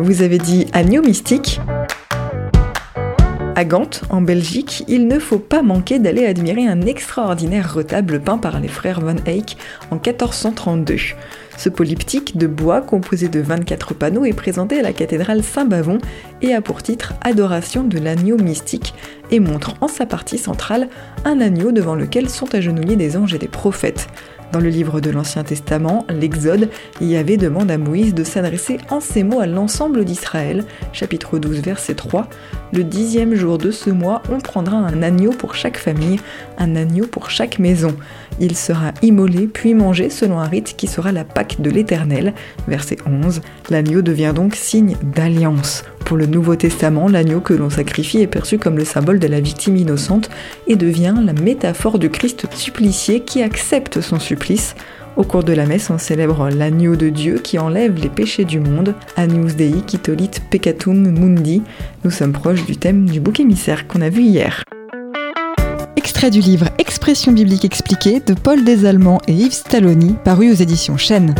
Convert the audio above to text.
Vous avez dit agneau mystique à Gand, en Belgique, il ne faut pas manquer d'aller admirer un extraordinaire retable peint par les frères Van Eyck en 1432. Ce polyptyque de bois composé de 24 panneaux est présenté à la cathédrale Saint-Bavon et a pour titre Adoration de l'agneau mystique et montre en sa partie centrale un agneau devant lequel sont agenouillés des anges et des prophètes. Dans le livre de l'Ancien Testament, l'Exode, Yahvé demande à Moïse de s'adresser en ces mots à l'ensemble d'Israël, chapitre 12, verset 3. Le dixième jour de ce mois, on prendra un agneau pour chaque famille, un agneau pour chaque maison. Il sera immolé puis mangé selon un rite qui sera la Pâque de l'Éternel, verset 11. L'agneau devient donc signe d'alliance. Pour le Nouveau Testament, l'agneau que l'on sacrifie est perçu comme le symbole de la victime innocente et devient la métaphore du Christ supplicié qui accepte son supplice. Au cours de la messe, on célèbre l'agneau de Dieu qui enlève les péchés du monde, Agnus Dei qui peccatum mundi. Nous sommes proches du thème du bouc émissaire qu'on a vu hier. Extrait du livre Expression biblique expliquée de Paul Desallemands et Yves Stalloni, paru aux éditions Chênes.